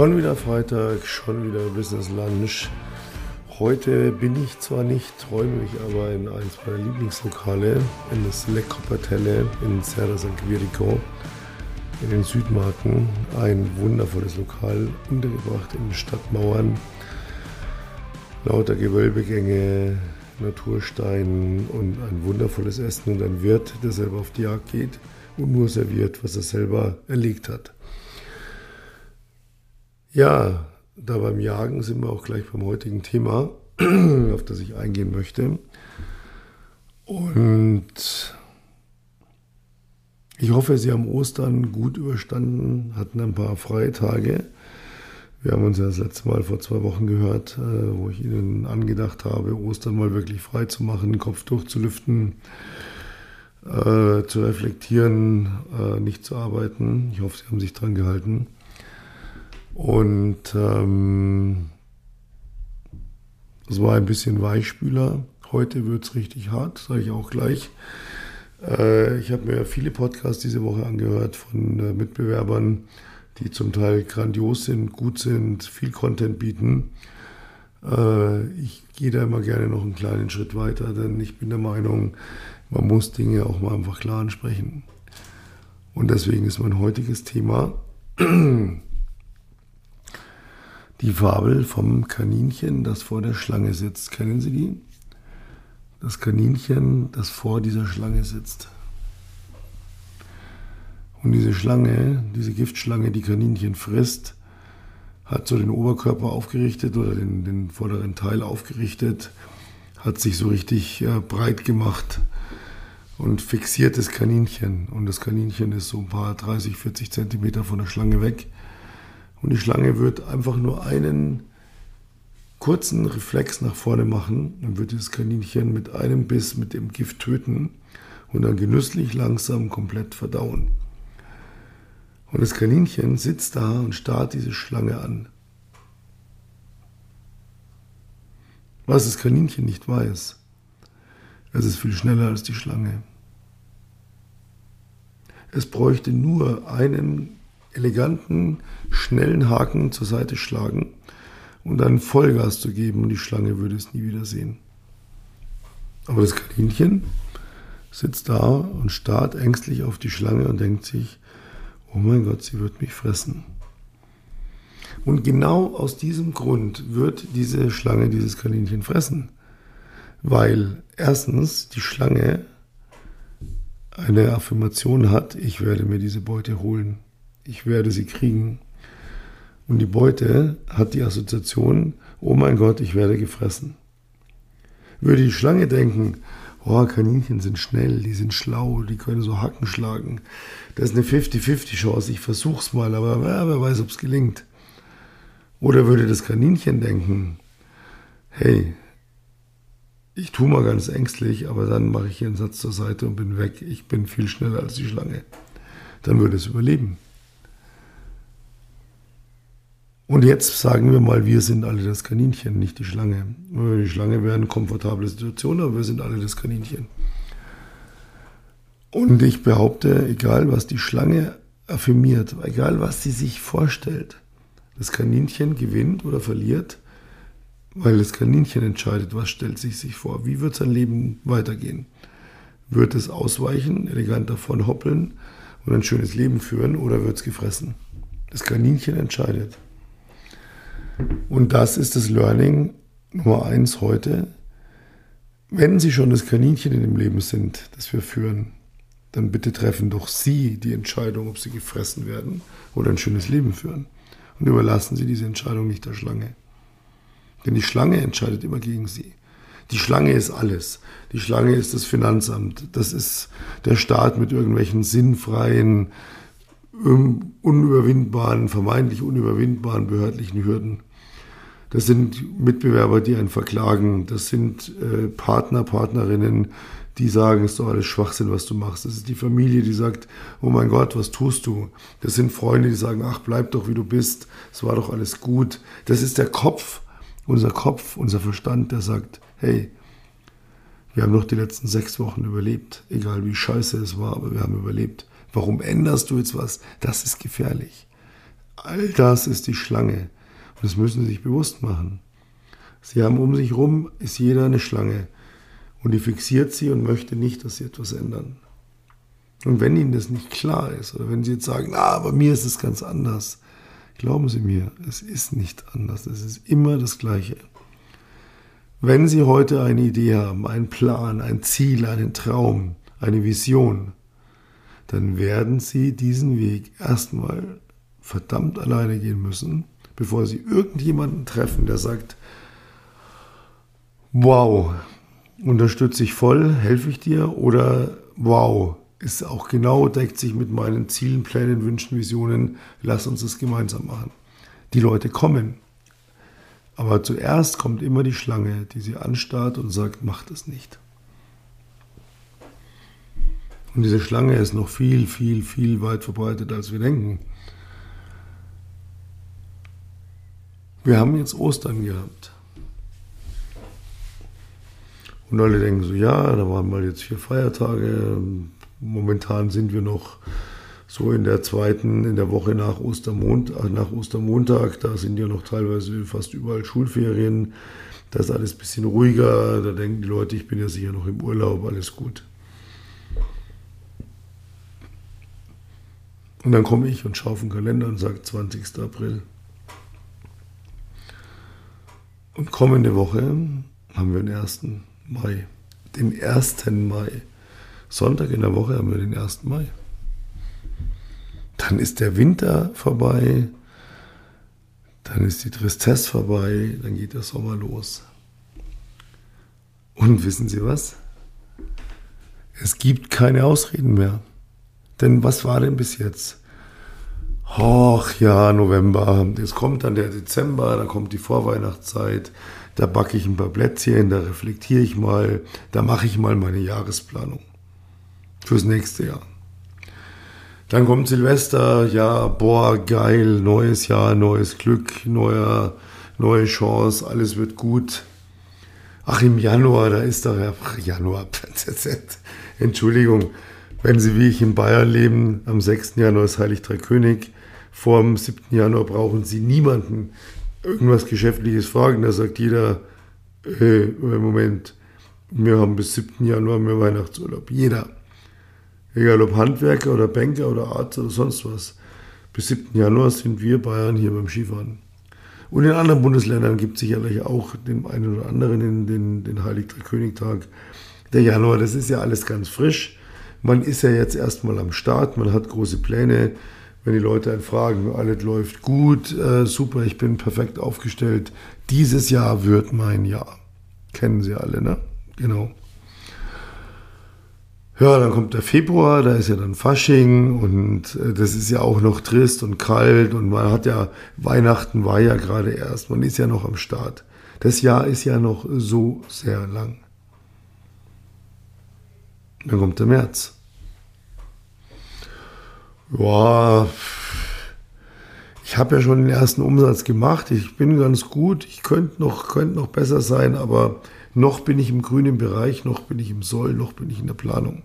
Schon wieder Freitag, schon wieder Business Lunch. Heute bin ich zwar nicht, räumlich, aber in eins meiner Lieblingslokale, in das Le Coppertelle in Serra San Quirico, in den Südmarken. Ein wundervolles Lokal, untergebracht in Stadtmauern. Lauter Gewölbegänge, Naturstein und ein wundervolles Essen und ein Wirt, der selber auf die Jagd geht und nur serviert, was er selber erlegt hat. Ja, da beim Jagen sind wir auch gleich beim heutigen Thema, auf das ich eingehen möchte. Und ich hoffe, Sie haben Ostern gut überstanden, hatten ein paar freie Tage. Wir haben uns ja das letzte Mal vor zwei Wochen gehört, äh, wo ich Ihnen angedacht habe, Ostern mal wirklich frei zu machen, Kopf durchzulüften, äh, zu reflektieren, äh, nicht zu arbeiten. Ich hoffe, Sie haben sich dran gehalten. Und ähm, das war ein bisschen Weichspüler. Heute wird es richtig hart, sage ich auch gleich. Äh, ich habe mir viele Podcasts diese Woche angehört von äh, Mitbewerbern, die zum Teil grandios sind, gut sind, viel Content bieten. Äh, ich gehe da immer gerne noch einen kleinen Schritt weiter, denn ich bin der Meinung, man muss Dinge auch mal einfach klar ansprechen. Und deswegen ist mein heutiges Thema die Fabel vom Kaninchen, das vor der Schlange sitzt. Kennen Sie die? Das Kaninchen, das vor dieser Schlange sitzt. Und diese Schlange, diese Giftschlange, die Kaninchen frisst, hat so den Oberkörper aufgerichtet oder den, den vorderen Teil aufgerichtet, hat sich so richtig äh, breit gemacht und fixiert das Kaninchen. Und das Kaninchen ist so ein paar 30, 40 Zentimeter von der Schlange weg und die Schlange wird einfach nur einen kurzen Reflex nach vorne machen. Dann wird das Kaninchen mit einem Biss mit dem Gift töten und dann genüsslich langsam komplett verdauen. Und das Kaninchen sitzt da und starrt diese Schlange an. Was das Kaninchen nicht weiß, es ist viel schneller als die Schlange. Es bräuchte nur einen eleganten, schnellen Haken zur Seite schlagen und dann Vollgas zu geben und die Schlange würde es nie wieder sehen. Aber das Kaninchen sitzt da und starrt ängstlich auf die Schlange und denkt sich, oh mein Gott, sie wird mich fressen. Und genau aus diesem Grund wird diese Schlange dieses Kaninchen fressen. Weil erstens die Schlange eine Affirmation hat, ich werde mir diese Beute holen ich werde sie kriegen. Und die Beute hat die Assoziation, oh mein Gott, ich werde gefressen. Würde die Schlange denken, oh, Kaninchen sind schnell, die sind schlau, die können so Hacken schlagen. Das ist eine 50-50 Chance, ich versuch's mal, aber ja, wer weiß, ob es gelingt. Oder würde das Kaninchen denken, hey, ich tue mal ganz ängstlich, aber dann mache ich hier einen Satz zur Seite und bin weg. Ich bin viel schneller als die Schlange. Dann würde es überleben. Und jetzt sagen wir mal, wir sind alle das Kaninchen, nicht die Schlange. Die Schlange wäre eine komfortable Situation, aber wir sind alle das Kaninchen. Und ich behaupte, egal was die Schlange affirmiert, egal was sie sich vorstellt, das Kaninchen gewinnt oder verliert, weil das Kaninchen entscheidet, was stellt sich sich vor, wie wird sein Leben weitergehen. Wird es ausweichen, elegant davon hoppeln und ein schönes Leben führen oder wird es gefressen? Das Kaninchen entscheidet. Und das ist das Learning Nummer eins heute. Wenn Sie schon das Kaninchen in dem Leben sind, das wir führen, dann bitte treffen doch Sie die Entscheidung, ob Sie gefressen werden oder ein schönes Leben führen. Und überlassen Sie diese Entscheidung nicht der Schlange. Denn die Schlange entscheidet immer gegen Sie. Die Schlange ist alles. Die Schlange ist das Finanzamt. Das ist der Staat mit irgendwelchen sinnfreien, unüberwindbaren, vermeintlich unüberwindbaren behördlichen Hürden. Das sind Mitbewerber, die einen verklagen. Das sind äh, Partner, Partnerinnen, die sagen, es ist doch alles Schwachsinn, was du machst. Das ist die Familie, die sagt, oh mein Gott, was tust du? Das sind Freunde, die sagen, ach, bleib doch, wie du bist. Es war doch alles gut. Das ist der Kopf, unser Kopf, unser Verstand, der sagt, hey, wir haben noch die letzten sechs Wochen überlebt. Egal wie scheiße es war, aber wir haben überlebt. Warum änderst du jetzt was? Das ist gefährlich. All das ist die Schlange. Das müssen Sie sich bewusst machen. Sie haben um sich herum, ist jeder eine Schlange. Und die fixiert sie und möchte nicht, dass sie etwas ändern. Und wenn Ihnen das nicht klar ist, oder wenn Sie jetzt sagen, na, aber mir ist es ganz anders, glauben Sie mir, es ist nicht anders. Es ist immer das Gleiche. Wenn Sie heute eine Idee haben, einen Plan, ein Ziel, einen Traum, eine Vision, dann werden Sie diesen Weg erstmal verdammt alleine gehen müssen, bevor Sie irgendjemanden treffen, der sagt, wow, unterstütze ich voll, helfe ich dir oder wow, ist auch genau, deckt sich mit meinen Zielen, Plänen, Wünschen, Visionen, lass uns das gemeinsam machen. Die Leute kommen. Aber zuerst kommt immer die Schlange, die sie anstarrt und sagt, mach das nicht. Und diese Schlange ist noch viel, viel, viel weit verbreitet, als wir denken. Wir haben jetzt Ostern gehabt. Und alle denken so, ja, da waren mal jetzt vier Feiertage. Momentan sind wir noch so in der zweiten, in der Woche nach Ostermontag, äh, nach Ostermontag, da sind ja noch teilweise fast überall Schulferien. Da ist alles ein bisschen ruhiger. Da denken die Leute, ich bin ja sicher noch im Urlaub, alles gut. Und dann komme ich und schaue auf den Kalender und sage 20. April. Und kommende Woche haben wir den 1. Mai. Den 1. Mai. Sonntag in der Woche haben wir den 1. Mai. Dann ist der Winter vorbei. Dann ist die Tristesse vorbei. Dann geht der Sommer los. Und wissen Sie was? Es gibt keine Ausreden mehr. Denn was war denn bis jetzt? Ach ja, November. Jetzt kommt dann der Dezember, da kommt die Vorweihnachtszeit. Da backe ich ein paar Plätzchen, da reflektiere ich mal, da mache ich mal meine Jahresplanung fürs nächste Jahr. Dann kommt Silvester, ja, boah, geil, neues Jahr, neues Glück, neuer, neue Chance, alles wird gut. Ach, im Januar, da ist doch, ach, Januar, Entschuldigung, wenn Sie wie ich in Bayern leben, am 6. Januar ist Heilig Drei König, vor dem 7. Januar brauchen Sie niemanden irgendwas Geschäftliches fragen. Da sagt jeder, äh, Moment, wir haben bis 7. Januar mehr Weihnachtsurlaub. Jeder. Egal ob Handwerker oder Banker oder Arzt oder sonst was. Bis 7. Januar sind wir Bayern hier beim Skifahren. Und in anderen Bundesländern gibt es sicherlich auch den einen oder anderen den, den Heilig Königtag. Der Januar, das ist ja alles ganz frisch. Man ist ja jetzt erstmal am Start, man hat große Pläne. Wenn die Leute einen fragen, alles läuft gut, äh, super, ich bin perfekt aufgestellt. Dieses Jahr wird mein Jahr. Kennen Sie alle, ne? Genau. Ja, dann kommt der Februar, da ist ja dann Fasching und äh, das ist ja auch noch trist und kalt und man hat ja, Weihnachten war ja gerade erst, man ist ja noch am Start. Das Jahr ist ja noch so sehr lang. Dann kommt der März. Ja, ich habe ja schon den ersten Umsatz gemacht. Ich bin ganz gut. Ich könnte noch, könnte noch besser sein, aber noch bin ich im grünen Bereich, noch bin ich im Soll, noch bin ich in der Planung.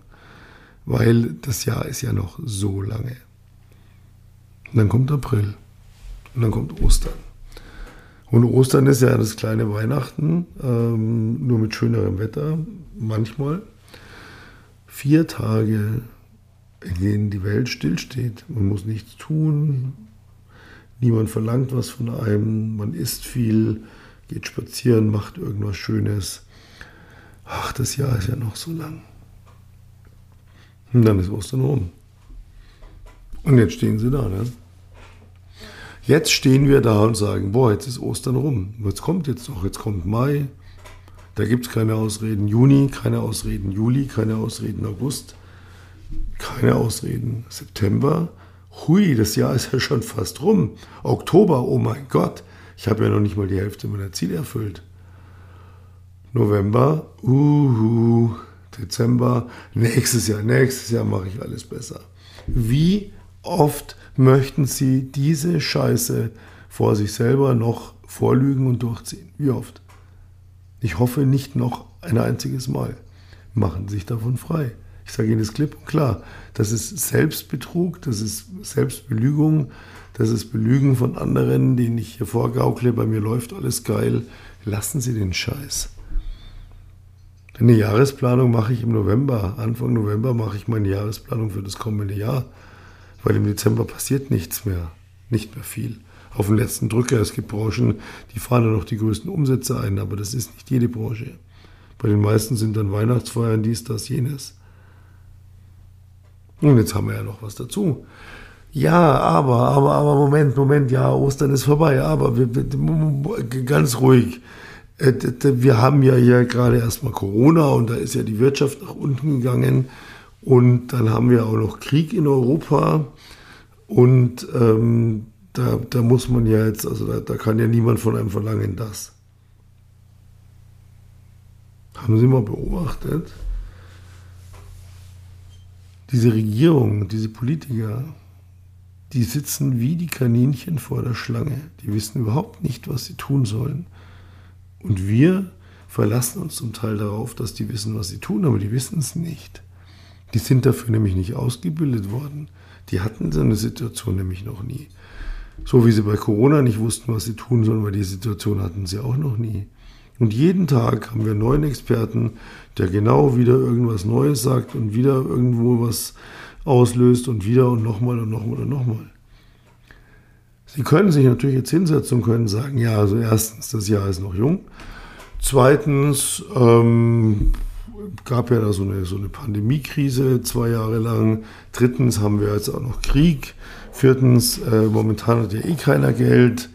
Weil das Jahr ist ja noch so lange. Und dann kommt April. Und dann kommt Ostern. Und Ostern ist ja das kleine Weihnachten, ähm, nur mit schönerem Wetter, manchmal vier Tage, in denen die Welt stillsteht. Man muss nichts tun, niemand verlangt was von einem, man isst viel, geht spazieren, macht irgendwas Schönes. Ach, das Jahr ist ja noch so lang. Und dann ist Ostern rum. Und jetzt stehen sie da. Ne? Jetzt stehen wir da und sagen, boah, jetzt ist Ostern rum. Was kommt jetzt noch? Jetzt kommt Mai, da gibt es keine Ausreden Juni, keine Ausreden Juli, keine Ausreden August, keine Ausreden September. Hui, das Jahr ist ja schon fast rum. Oktober, oh mein Gott, ich habe ja noch nicht mal die Hälfte meiner Ziele erfüllt. November, uhu, Dezember, nächstes Jahr, nächstes Jahr mache ich alles besser. Wie oft möchten Sie diese Scheiße vor sich selber noch vorlügen und durchziehen? Wie oft? Ich hoffe nicht noch ein einziges Mal. Machen Sie sich davon frei. Ich sage Ihnen das klipp und klar. Das ist Selbstbetrug, das ist Selbstbelügung, Das ist Belügen von anderen, denen ich hier vorgaukle, bei mir läuft alles geil. Lassen Sie den Scheiß. Eine Jahresplanung mache ich im November. Anfang November mache ich meine Jahresplanung für das kommende Jahr. Weil im Dezember passiert nichts mehr. Nicht mehr viel. Auf den letzten Drücker. Es gibt Branchen, die fahren dann noch die größten Umsätze ein, aber das ist nicht jede Branche. Bei den meisten sind dann Weihnachtsfeiern dies, das, jenes. Und jetzt haben wir ja noch was dazu. Ja, aber, aber, aber, Moment, Moment, ja, Ostern ist vorbei, aber wir, wir, ganz ruhig. Äh, wir haben ja hier gerade erstmal Corona und da ist ja die Wirtschaft nach unten gegangen und dann haben wir auch noch Krieg in Europa und ähm, da, da muss man ja jetzt, also da, da kann ja niemand von einem verlangen, das. Haben Sie mal beobachtet? Diese Regierung, diese Politiker, die sitzen wie die Kaninchen vor der Schlange. Die wissen überhaupt nicht, was sie tun sollen. Und wir verlassen uns zum Teil darauf, dass die wissen, was sie tun, aber die wissen es nicht. Die sind dafür nämlich nicht ausgebildet worden. Die hatten so eine Situation nämlich noch nie. So wie sie bei Corona nicht wussten, was sie tun sollen, weil die Situation hatten sie auch noch nie. Und jeden Tag haben wir einen neuen Experten, der genau wieder irgendwas Neues sagt und wieder irgendwo was auslöst und wieder und nochmal und nochmal und nochmal. Sie können sich natürlich jetzt hinsetzen und können sagen, ja, also erstens, das Jahr ist noch jung. Zweitens ähm, gab ja da so eine, so eine Pandemiekrise zwei Jahre lang. Drittens haben wir jetzt auch noch Krieg. Viertens, äh, momentan hat ja eh keiner Geld.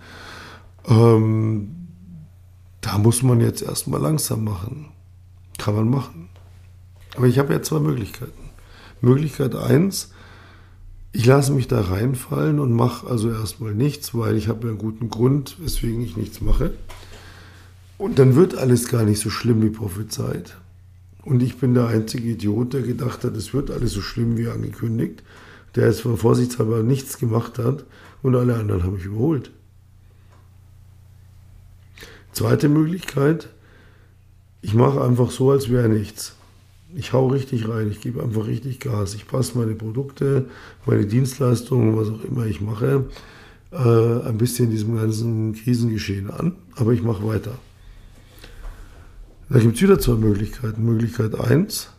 Ähm, da muss man jetzt erstmal langsam machen. Kann man machen. Aber ich habe ja zwei Möglichkeiten. Möglichkeit eins, ich lasse mich da reinfallen und mache also erstmal nichts, weil ich habe ja einen guten Grund, weswegen ich nichts mache. Und dann wird alles gar nicht so schlimm wie prophezeit. Und ich bin der einzige Idiot, der gedacht hat, es wird alles so schlimm wie angekündigt, der jetzt vorsichtshalber nichts gemacht hat und alle anderen habe ich überholt. Zweite Möglichkeit, ich mache einfach so, als wäre nichts. Ich hau richtig rein, ich gebe einfach richtig Gas. Ich passe meine Produkte, meine Dienstleistungen, was auch immer ich mache, äh, ein bisschen diesem ganzen Krisengeschehen an, aber ich mache weiter. Da gibt es wieder zwei Möglichkeiten. Möglichkeit eins,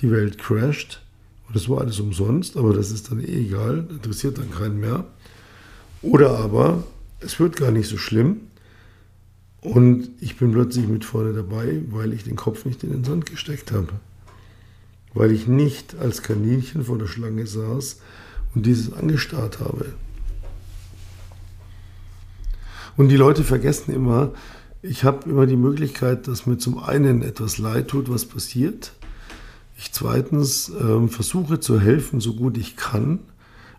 die Welt crasht und das war alles umsonst, aber das ist dann eh egal, interessiert dann keinen mehr. Oder aber, es wird gar nicht so schlimm, und ich bin plötzlich mit vorne dabei, weil ich den Kopf nicht in den Sand gesteckt habe. Weil ich nicht als Kaninchen vor der Schlange saß und dieses angestarrt habe. Und die Leute vergessen immer, ich habe immer die Möglichkeit, dass mir zum einen etwas leid tut, was passiert. Ich zweitens äh, versuche zu helfen, so gut ich kann,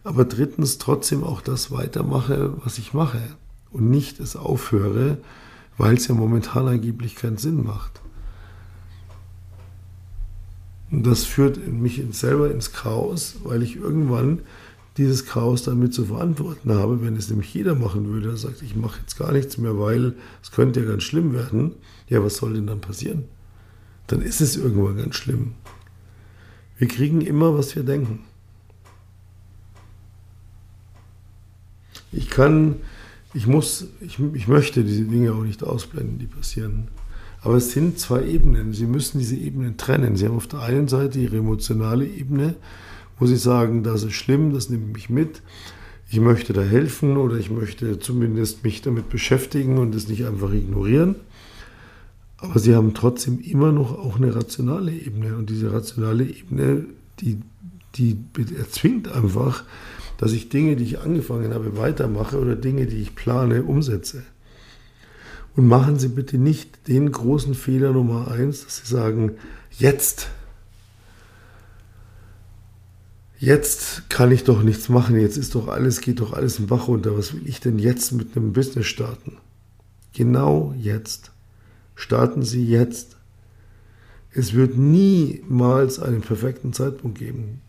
aber drittens trotzdem auch das weitermache, was ich mache und nicht es aufhöre, weil es ja momentan angeblich keinen Sinn macht. Und das führt mich selber ins Chaos, weil ich irgendwann dieses Chaos damit zu verantworten habe. Wenn es nämlich jeder machen würde, der sagt, ich mache jetzt gar nichts mehr, weil es könnte ja ganz schlimm werden. Ja, was soll denn dann passieren? Dann ist es irgendwann ganz schlimm. Wir kriegen immer, was wir denken. Ich kann ich muss, ich, ich möchte diese Dinge auch nicht ausblenden, die passieren. Aber es sind zwei Ebenen. Sie müssen diese Ebenen trennen. Sie haben auf der einen Seite ihre emotionale Ebene, wo Sie sagen, das ist schlimm, das nimmt mich mit. Ich möchte da helfen oder ich möchte zumindest mich damit beschäftigen und es nicht einfach ignorieren. Aber Sie haben trotzdem immer noch auch eine rationale Ebene. Und diese rationale Ebene, die, die erzwingt einfach, dass ich Dinge, die ich angefangen habe, weitermache oder Dinge, die ich plane, umsetze. Und machen Sie bitte nicht den großen Fehler Nummer eins, dass Sie sagen, jetzt, jetzt kann ich doch nichts machen, jetzt ist doch alles, geht doch alles im Bach runter. Was will ich denn jetzt mit einem Business starten? Genau jetzt. Starten Sie jetzt. Es wird niemals einen perfekten Zeitpunkt geben.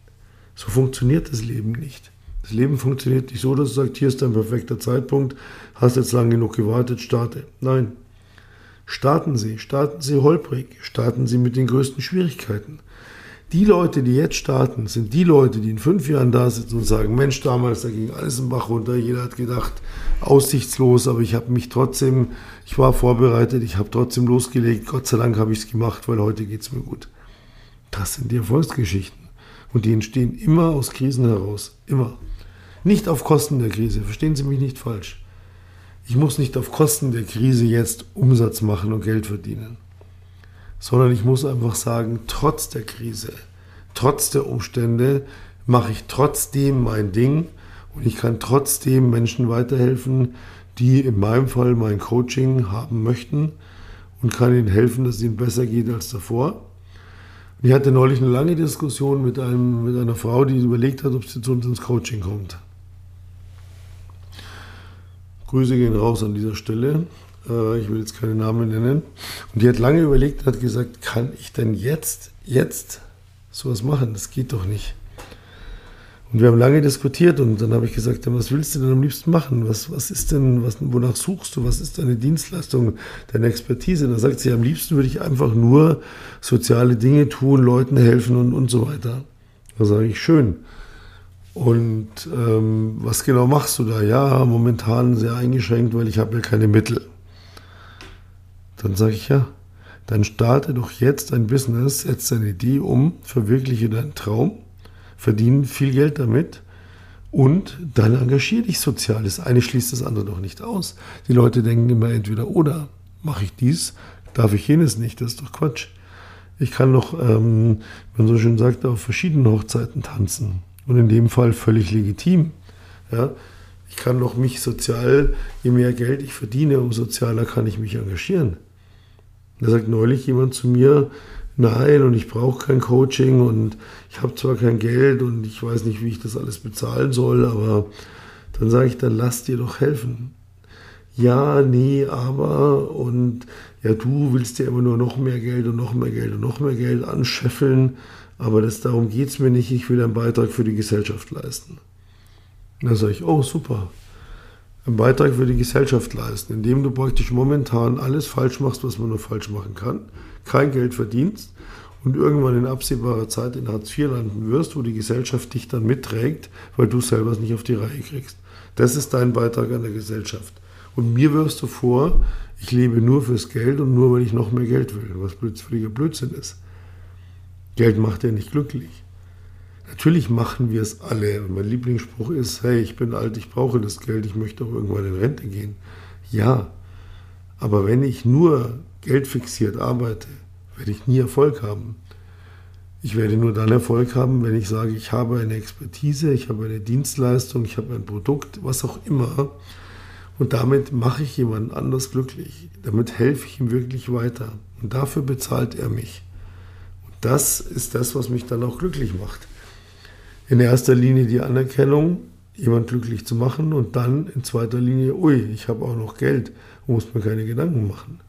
So funktioniert das Leben nicht. Das Leben funktioniert nicht so, dass du sagst, hier ist dein perfekter Zeitpunkt, hast jetzt lang genug gewartet, starte. Nein. Starten Sie, starten Sie holprig, starten Sie mit den größten Schwierigkeiten. Die Leute, die jetzt starten, sind die Leute, die in fünf Jahren da sitzen und sagen, Mensch, damals, da ging alles im Bach runter, jeder hat gedacht, aussichtslos, aber ich habe mich trotzdem, ich war vorbereitet, ich habe trotzdem losgelegt, Gott sei Dank habe ich es gemacht, weil heute geht es mir gut. Das sind die Erfolgsgeschichten. Und die entstehen immer aus Krisen heraus. Immer. Nicht auf Kosten der Krise. Verstehen Sie mich nicht falsch. Ich muss nicht auf Kosten der Krise jetzt Umsatz machen und Geld verdienen sondern ich muss einfach sagen, trotz der Krise, trotz der Umstände mache ich trotzdem mein Ding und ich kann trotzdem Menschen weiterhelfen, die in meinem Fall mein Coaching haben möchten und kann ihnen helfen, dass es ihnen besser geht als davor. Ich hatte neulich eine lange Diskussion mit, einem, mit einer Frau, die überlegt hat, ob sie zu uns ins Coaching kommt. Grüße gehen raus an dieser Stelle. Äh, ich will jetzt keine Namen nennen. Und die hat lange überlegt und hat gesagt, kann ich denn jetzt, jetzt sowas machen? Das geht doch nicht. Und wir haben lange diskutiert und dann habe ich gesagt, was willst du denn am liebsten machen? Was, was ist denn, was, wonach suchst du? Was ist deine Dienstleistung, deine Expertise? Und da sagt sie, am liebsten würde ich einfach nur soziale Dinge tun, Leuten helfen und, und so weiter. Da sage ich, schön. Und ähm, was genau machst du da? Ja, momentan sehr eingeschränkt, weil ich habe ja keine Mittel. Dann sage ich ja, dann starte doch jetzt ein Business, setz deine Idee um, verwirkliche deinen Traum, verdiene viel Geld damit und dann engagiere dich sozial. Das eine schließt das andere doch nicht aus. Die Leute denken immer entweder oder, mache ich dies, darf ich jenes nicht, das ist doch Quatsch. Ich kann noch, ähm, man so schön sagt, auf verschiedenen Hochzeiten tanzen und in dem Fall völlig legitim. Ja, ich kann doch mich sozial, je mehr Geld ich verdiene, umso sozialer kann ich mich engagieren. Da sagt neulich jemand zu mir, nein, und ich brauche kein Coaching und ich habe zwar kein Geld und ich weiß nicht, wie ich das alles bezahlen soll, aber dann sage ich, dann lass dir doch helfen. Ja, nee, aber und ja, du willst dir immer nur noch mehr Geld und noch mehr Geld und noch mehr Geld anscheffeln, aber das, darum geht es mir nicht, ich will einen Beitrag für die Gesellschaft leisten. Dann sage ich, oh super, einen Beitrag für die Gesellschaft leisten, indem du praktisch momentan alles falsch machst, was man nur falsch machen kann, kein Geld verdienst und irgendwann in absehbarer Zeit in Hartz IV landen wirst, wo die Gesellschaft dich dann mitträgt, weil du selber es nicht auf die Reihe kriegst. Das ist dein Beitrag an der Gesellschaft. Und mir wirfst du vor, ich lebe nur fürs Geld und nur, weil ich noch mehr Geld will, was völliger Blödsinn ist. Geld macht ja nicht glücklich. Natürlich machen wir es alle. Und mein Lieblingsspruch ist, hey, ich bin alt, ich brauche das Geld, ich möchte auch irgendwann in Rente gehen. Ja, aber wenn ich nur geldfixiert arbeite, werde ich nie Erfolg haben. Ich werde nur dann Erfolg haben, wenn ich sage, ich habe eine Expertise, ich habe eine Dienstleistung, ich habe ein Produkt, was auch immer. Und damit mache ich jemanden anders glücklich. Damit helfe ich ihm wirklich weiter. Und dafür bezahlt er mich. Das ist das, was mich dann auch glücklich macht in erster Linie die Anerkennung, jemand glücklich zu machen und dann in zweiter Linie, ui, ich habe auch noch Geld, muss mir keine Gedanken machen.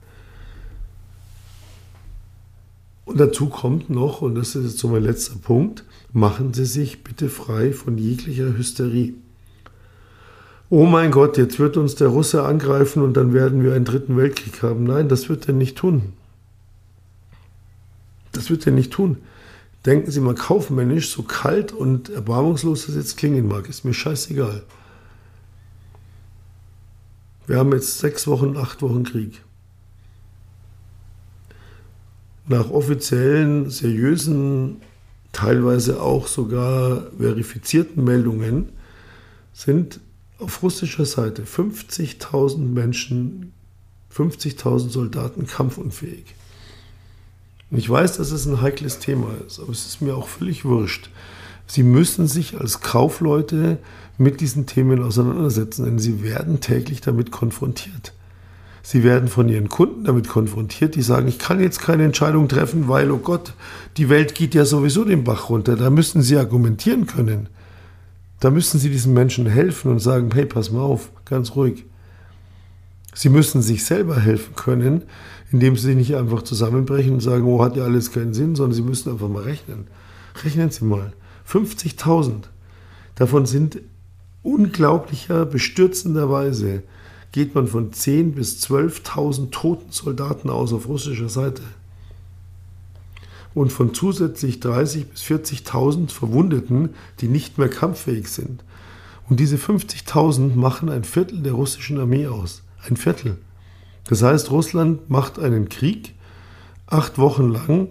Und dazu kommt noch, und das ist jetzt so mein letzter Punkt, machen Sie sich bitte frei von jeglicher Hysterie. Oh mein Gott, jetzt wird uns der Russe angreifen und dann werden wir einen dritten Weltkrieg haben. Nein, das wird er nicht tun. Das wird er nicht tun denken Sie mal kaufmännisch, so kalt und erbarmungslos das jetzt klingen mag, ist mir scheißegal. Wir haben jetzt sechs Wochen, acht Wochen Krieg. Nach offiziellen, seriösen, teilweise auch sogar verifizierten Meldungen sind auf russischer Seite 50.000 Menschen, 50.000 Soldaten kampfunfähig. Und ich weiß, dass es ein heikles Thema ist, aber es ist mir auch völlig wurscht. Sie müssen sich als Kaufleute mit diesen Themen auseinandersetzen, denn sie werden täglich damit konfrontiert. Sie werden von ihren Kunden damit konfrontiert, die sagen, ich kann jetzt keine Entscheidung treffen, weil, oh Gott, die Welt geht ja sowieso den Bach runter. Da müssen Sie argumentieren können. Da müssen Sie diesen Menschen helfen und sagen, hey, pass mal auf, ganz ruhig. Sie müssen sich selber helfen können, indem sie nicht einfach zusammenbrechen und sagen, oh, hat ja alles keinen Sinn, sondern sie müssen einfach mal rechnen. Rechnen Sie mal. 50.000. Davon sind unglaublicher, bestürzenderweise geht man von 10.000 bis 12.000 toten Soldaten aus auf russischer Seite. und von zusätzlich 30.000 bis 40.000 Verwundeten, die nicht mehr kampffähig sind. Und diese 50.000 machen ein Viertel der russischen Armee aus. Ein Viertel. Das heißt, Russland macht einen Krieg acht Wochen lang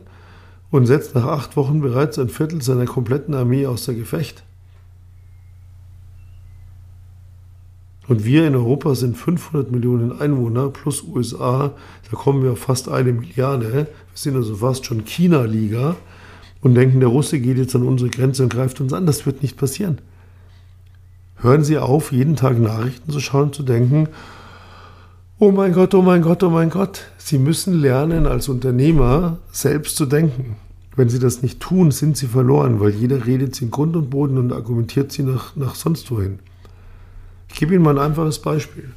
und setzt nach acht Wochen bereits ein Viertel seiner kompletten Armee außer Gefecht. Und wir in Europa sind 500 Millionen Einwohner plus USA, da kommen wir auf fast eine Milliarde. Wir sind also fast schon China-Liga und denken, der Russe geht jetzt an unsere Grenze und greift uns an. Das wird nicht passieren. Hören Sie auf, jeden Tag Nachrichten zu schauen und zu denken, oh mein Gott, oh mein Gott, oh mein Gott. Sie müssen lernen, als Unternehmer selbst zu denken. Wenn Sie das nicht tun, sind Sie verloren, weil jeder redet Sie in Grund und Boden und argumentiert Sie nach, nach sonst wohin. Ich gebe Ihnen mal ein einfaches Beispiel.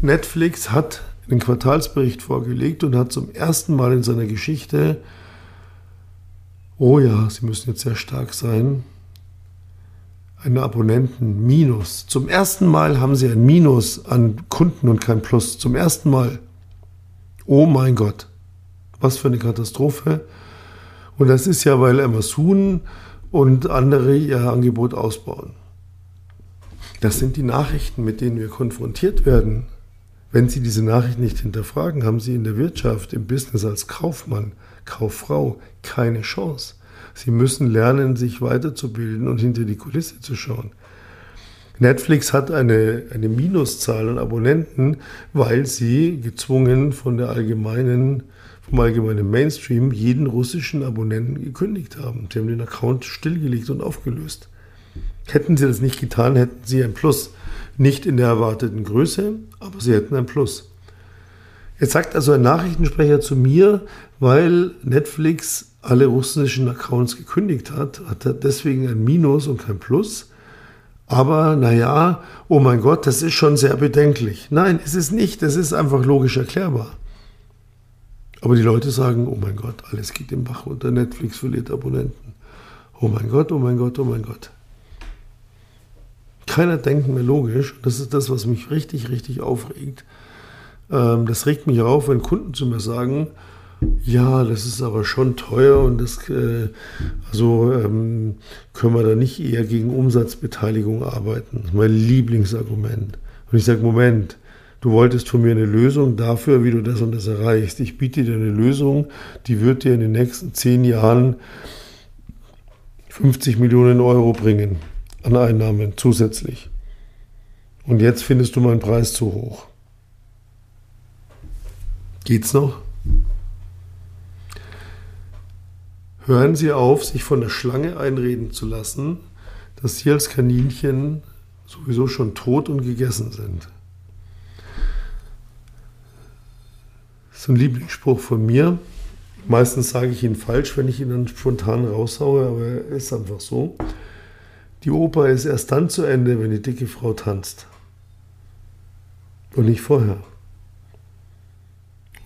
Netflix hat einen Quartalsbericht vorgelegt und hat zum ersten Mal in seiner Geschichte, oh ja, Sie müssen jetzt sehr stark sein, einen Abonnenten Minus. Zum ersten Mal haben sie ein Minus an Kunden und kein Plus. Zum ersten Mal. Oh mein Gott. Was für eine Katastrophe. Und das ist ja, weil Amazon und andere ihr Angebot ausbauen. Das sind die Nachrichten, mit denen wir konfrontiert werden. Wenn Sie diese Nachrichten nicht hinterfragen, haben Sie in der Wirtschaft, im Business als Kaufmann, Kauffrau keine Chance. Sie müssen lernen, sich weiterzubilden und hinter die Kulisse zu schauen. Netflix hat eine, eine Minuszahl an Abonnenten, weil sie gezwungen von der allgemeinen, vom allgemeinen Mainstream jeden russischen Abonnenten gekündigt haben. Sie haben den Account stillgelegt und aufgelöst. Hätten sie das nicht getan, hätten sie ein Plus. Nicht in der erwarteten Größe, aber sie hätten ein Plus. Jetzt sagt also ein Nachrichtensprecher zu mir, weil Netflix alle russischen Accounts gekündigt hat, hat er deswegen ein Minus und kein Plus. Aber naja, oh mein Gott, das ist schon sehr bedenklich. Nein, es ist nicht, es ist einfach logisch erklärbar. Aber die Leute sagen, oh mein Gott, alles geht im Bach unter, Netflix verliert Abonnenten. Oh mein Gott, oh mein Gott, oh mein Gott. Keiner denkt mehr logisch. Das ist das, was mich richtig, richtig aufregt. Ähm, das regt mich auf, wenn Kunden zu mir sagen, ja, das ist aber schon teuer und das, äh, also ähm, können wir da nicht eher gegen Umsatzbeteiligung arbeiten. Das ist mein Lieblingsargument. Und ich sage, Moment, du wolltest von mir eine Lösung dafür, wie du das und das erreichst. Ich biete dir eine Lösung, die wird dir in den nächsten zehn Jahren 50 Millionen Euro bringen an Einnahmen zusätzlich. Und jetzt findest du meinen Preis zu hoch. Geht's noch? Hören Sie auf, sich von der Schlange einreden zu lassen, dass Sie als Kaninchen sowieso schon tot und gegessen sind. Das ist ein Lieblingsspruch von mir. Meistens sage ich ihn falsch, wenn ich ihn dann spontan raushaue, aber er ist einfach so. Die Oper ist erst dann zu Ende, wenn die dicke Frau tanzt. Und nicht vorher.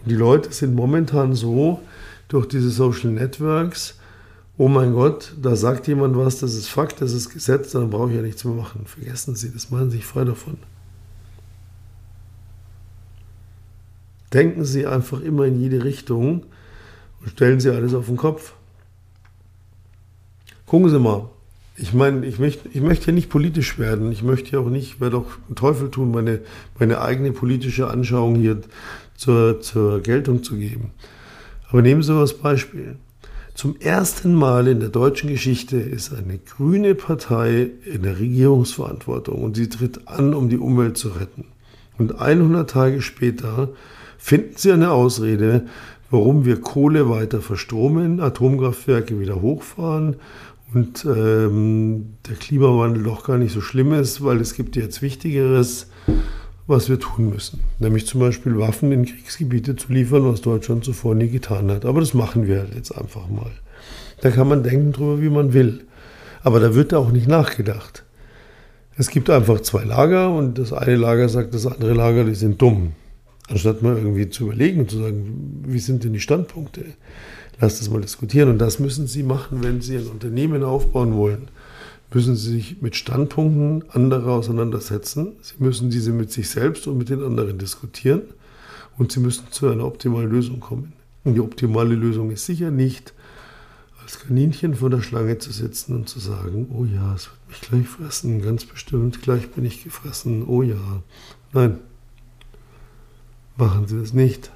Die Leute sind momentan so durch diese Social Networks, oh mein Gott, da sagt jemand was, das ist Fakt, das ist Gesetz, dann brauche ich ja nichts mehr machen. Vergessen Sie, das machen Sie sich frei davon. Denken Sie einfach immer in jede Richtung und stellen Sie alles auf den Kopf. Gucken Sie mal, ich meine, ich möchte, ich möchte ja nicht politisch werden. Ich möchte ja auch nicht, ich werde auch Teufel tun, meine, meine eigene politische Anschauung hier zur, zur Geltung zu geben. Aber nehmen Sie mal das Beispiel. Zum ersten Mal in der deutschen Geschichte ist eine grüne Partei in der Regierungsverantwortung und sie tritt an, um die Umwelt zu retten. Und 100 Tage später finden sie eine Ausrede, warum wir Kohle weiter verstromen, Atomkraftwerke wieder hochfahren und ähm, der Klimawandel doch gar nicht so schlimm ist, weil es gibt jetzt Wichtigeres, was wir tun müssen. Nämlich zum Beispiel Waffen in Kriegsgebiete zu liefern, was Deutschland zuvor nie getan hat. Aber das machen wir jetzt einfach mal. Da kann man denken drüber, wie man will. Aber da wird auch nicht nachgedacht. Es gibt einfach zwei Lager und das eine Lager sagt, das andere Lager, die sind dumm. Anstatt mal irgendwie zu überlegen und zu sagen, wie sind denn die Standpunkte? Lass das mal diskutieren. Und das müssen Sie machen, wenn Sie ein Unternehmen aufbauen wollen. Müssen Sie sich mit Standpunkten anderer auseinandersetzen. Sie müssen diese mit sich selbst und mit den anderen diskutieren. Und Sie müssen zu einer optimalen Lösung kommen. Und die optimale Lösung ist sicher nicht, als Kaninchen vor der Schlange zu sitzen und zu sagen, oh ja, es wird mich gleich fressen, ganz bestimmt, gleich bin ich gefressen, oh ja. Nein, machen Sie das nicht.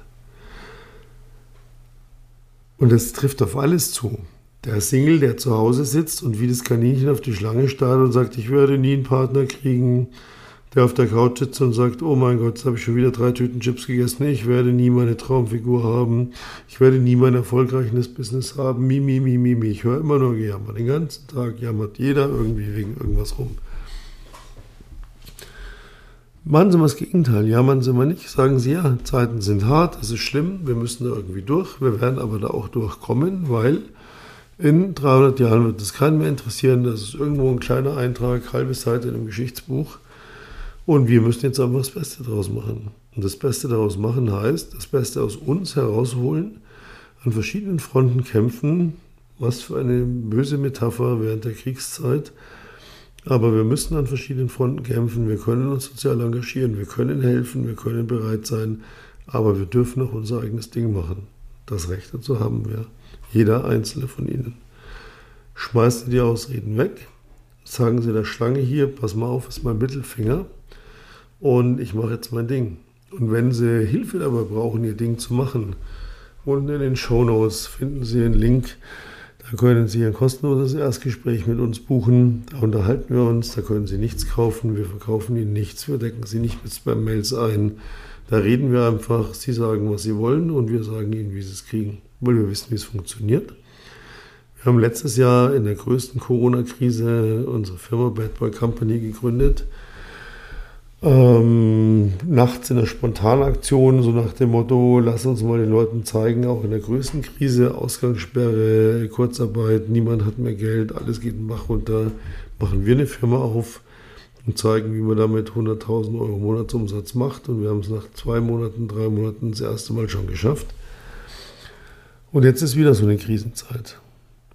Und das trifft auf alles zu. Der Single, der zu Hause sitzt und wie das Kaninchen auf die Schlange starrt und sagt, ich werde nie einen Partner kriegen, der auf der Couch sitzt und sagt, oh mein Gott, jetzt habe ich schon wieder drei Tüten Chips gegessen, ich werde nie meine Traumfigur haben, ich werde nie mein erfolgreiches Business haben, mi, mi, mi, mi, mi. Ich höre immer nur gejammert. Den ganzen Tag jammert jeder irgendwie wegen irgendwas rum. Machen Sie mal das Gegenteil, jammern Sie mal nicht, sagen Sie ja, Zeiten sind hart, das ist schlimm, wir müssen da irgendwie durch, wir werden aber da auch durchkommen, weil in 300 Jahren wird es keinen mehr interessieren, das ist irgendwo ein kleiner Eintrag, halbe Seite in einem Geschichtsbuch. Und wir müssen jetzt einfach das Beste daraus machen. Und das Beste daraus machen heißt, das Beste aus uns herausholen, an verschiedenen Fronten kämpfen, was für eine böse Metapher während der Kriegszeit, aber wir müssen an verschiedenen Fronten kämpfen. Wir können uns sozial engagieren, wir können helfen, wir können bereit sein, aber wir dürfen auch unser eigenes Ding machen. Das Recht dazu haben wir. Jeder einzelne von Ihnen. Schmeißen Sie die Ausreden weg. Sagen Sie der Schlange hier, pass mal auf, ist mein Mittelfinger. Und ich mache jetzt mein Ding. Und wenn Sie Hilfe dabei brauchen, Ihr Ding zu machen, unten in den Show Notes finden Sie einen Link da können Sie ein kostenloses Erstgespräch mit uns buchen. Da unterhalten wir uns. Da können Sie nichts kaufen. Wir verkaufen Ihnen nichts. Wir decken Sie nicht mit Spam-Mails ein. Da reden wir einfach. Sie sagen, was Sie wollen und wir sagen Ihnen, wie Sie es kriegen, weil wir wissen, wie es funktioniert. Wir haben letztes Jahr in der größten Corona-Krise unsere Firma Bad Boy Company gegründet ähm, nachts in der Spontanaktion, so nach dem Motto, lass uns mal den Leuten zeigen, auch in der größten Krise, Ausgangssperre, Kurzarbeit, niemand hat mehr Geld, alles geht den Bach runter, machen wir eine Firma auf und zeigen, wie man damit 100.000 Euro Monatsumsatz macht. Und wir haben es nach zwei Monaten, drei Monaten das erste Mal schon geschafft. Und jetzt ist wieder so eine Krisenzeit.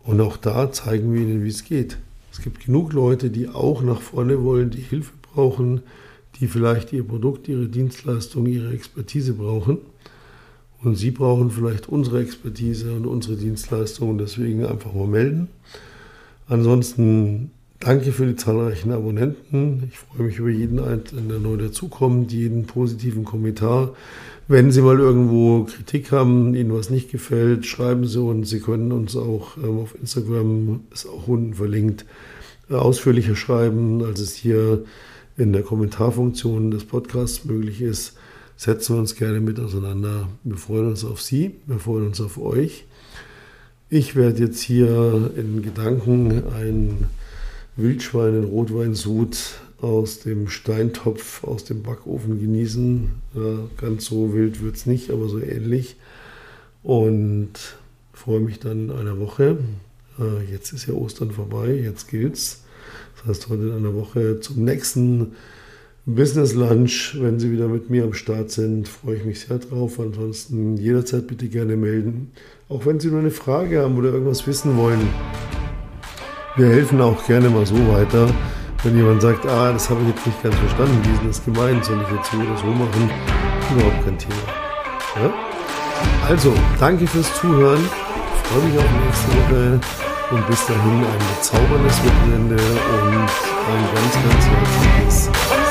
Und auch da zeigen wir ihnen, wie es geht. Es gibt genug Leute, die auch nach vorne wollen, die Hilfe brauchen, die vielleicht ihr Produkt, ihre Dienstleistung, ihre Expertise brauchen. Und Sie brauchen vielleicht unsere Expertise und unsere Dienstleistung und deswegen einfach mal melden. Ansonsten danke für die zahlreichen Abonnenten. Ich freue mich über jeden Einzelnen, der neu dazukommt, jeden positiven Kommentar. Wenn Sie mal irgendwo Kritik haben, Ihnen was nicht gefällt, schreiben Sie uns. Sie können uns auch ähm, auf Instagram, ist auch unten verlinkt, äh, ausführlicher schreiben, als es hier in der Kommentarfunktion des Podcasts möglich ist, setzen wir uns gerne mit auseinander. Wir freuen uns auf Sie, wir freuen uns auf euch. Ich werde jetzt hier in Gedanken ein Wildschwein in Rotweinsud aus dem Steintopf, aus dem Backofen genießen. Ja, ganz so wild wird es nicht, aber so ähnlich. Und freue mich dann in einer Woche. Äh, jetzt ist ja Ostern vorbei, jetzt gilt's das heißt, heute in einer Woche zum nächsten Business Lunch, wenn Sie wieder mit mir am Start sind, freue ich mich sehr drauf. Ansonsten jederzeit bitte gerne melden. Auch wenn Sie nur eine Frage haben oder irgendwas wissen wollen. Wir helfen auch gerne mal so weiter. Wenn jemand sagt, ah, das habe ich jetzt nicht ganz verstanden, wie ist das gemeint, soll ich jetzt so oder so machen? Überhaupt kein Thema. Ja? Also, danke fürs Zuhören. Ich freue mich auf nächste Woche. Und bis dahin ein bezauberndes Wochenende und ein ganz, ganz herzliches.